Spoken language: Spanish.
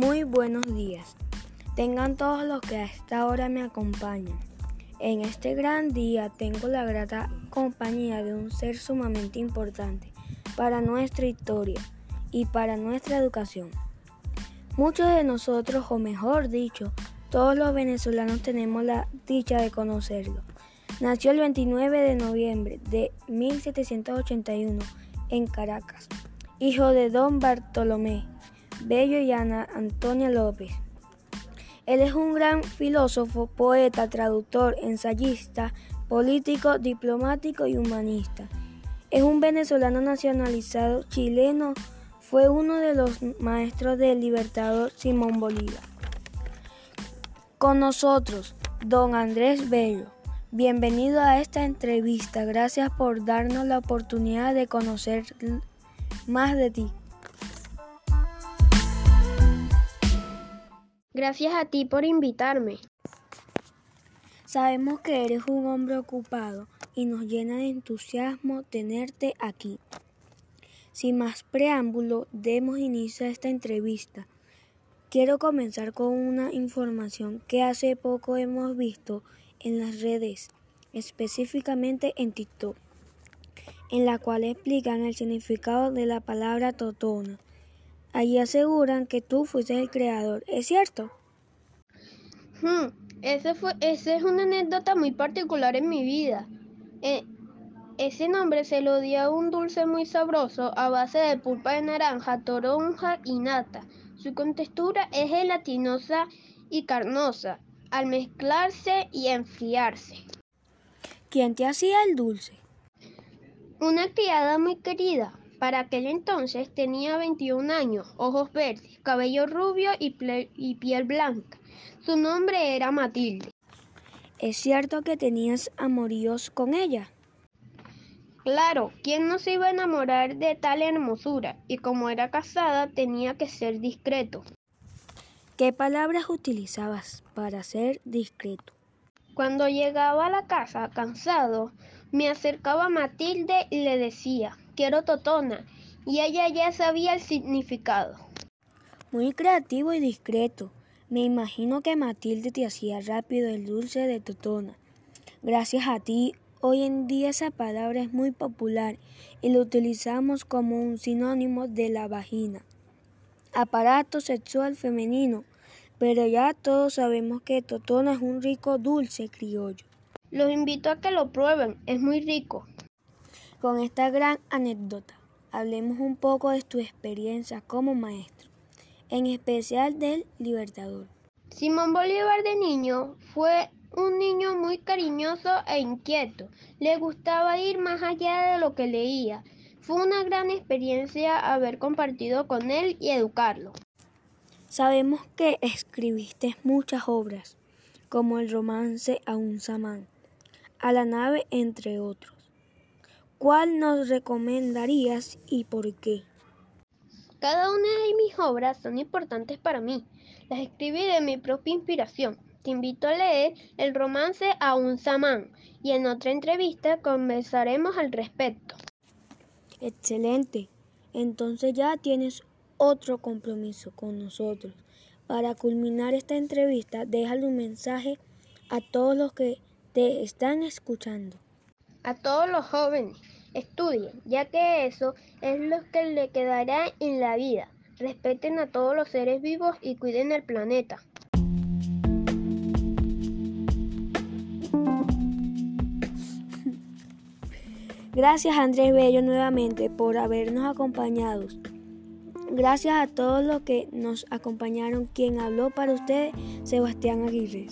Muy buenos días. Tengan todos los que a esta hora me acompañan. En este gran día tengo la grata compañía de un ser sumamente importante para nuestra historia y para nuestra educación. Muchos de nosotros, o mejor dicho, todos los venezolanos tenemos la dicha de conocerlo. Nació el 29 de noviembre de 1781 en Caracas, hijo de don Bartolomé Bello y Ana Antonia López. Él es un gran filósofo, poeta, traductor, ensayista, político, diplomático y humanista. Es un venezolano nacionalizado chileno. Fue uno de los maestros del libertador Simón Bolívar. Con nosotros, don Andrés Bello. Bienvenido a esta entrevista. Gracias por darnos la oportunidad de conocer más de ti. Gracias a ti por invitarme. Sabemos que eres un hombre ocupado y nos llena de entusiasmo tenerte aquí. Sin más preámbulo, demos inicio a esta entrevista. Quiero comenzar con una información que hace poco hemos visto en las redes, específicamente en TikTok, en la cual explican el significado de la palabra totona. Allí aseguran que tú fuiste el creador, ¿es cierto? Hmm, ese fue, esa es una anécdota muy particular en mi vida. Eh, ese nombre se lo dio a un dulce muy sabroso a base de pulpa de naranja, toronja y nata. Su contextura es gelatinosa y carnosa al mezclarse y enfriarse. ¿Quién te hacía el dulce? Una criada muy querida, para aquel entonces tenía 21 años, ojos verdes, cabello rubio y, y, piel blanca. Su nombre era Matilde. ¿Es cierto que tenías amoríos con ella? Claro, ¿quién no se iba a enamorar de tal hermosura? Y como era casada, tenía que ser discreto. ¿Qué palabras utilizabas para ser discreto? Cuando llegaba a la casa cansado, me acercaba a Matilde y le decía, quiero totona, y ella ya sabía el significado. Muy creativo y discreto. Me imagino que Matilde te hacía rápido el dulce de totona. Gracias a ti, hoy en día esa palabra es muy popular y lo utilizamos como un sinónimo de la vagina. Aparato sexual femenino, pero ya todos sabemos que totona es un rico dulce criollo. Los invito a que lo prueben, es muy rico. Con esta gran anécdota, hablemos un poco de tu experiencia como maestro, en especial del Libertador. Simón Bolívar de niño fue un niño muy cariñoso e inquieto. Le gustaba ir más allá de lo que leía. Fue una gran experiencia haber compartido con él y educarlo. Sabemos que escribiste muchas obras, como el romance a un samán, a la nave, entre otros. ¿Cuál nos recomendarías y por qué? Cada una de mis obras son importantes para mí. Las escribí de mi propia inspiración. Te invito a leer El romance a un samán y en otra entrevista conversaremos al respecto. Excelente. Entonces ya tienes otro compromiso con nosotros. Para culminar esta entrevista, déjale un mensaje a todos los que te están escuchando. A todos los jóvenes Estudien, ya que eso es lo que le quedará en la vida. Respeten a todos los seres vivos y cuiden el planeta. Gracias Andrés Bello nuevamente por habernos acompañado. Gracias a todos los que nos acompañaron. Quien habló para ustedes, Sebastián Aguirre.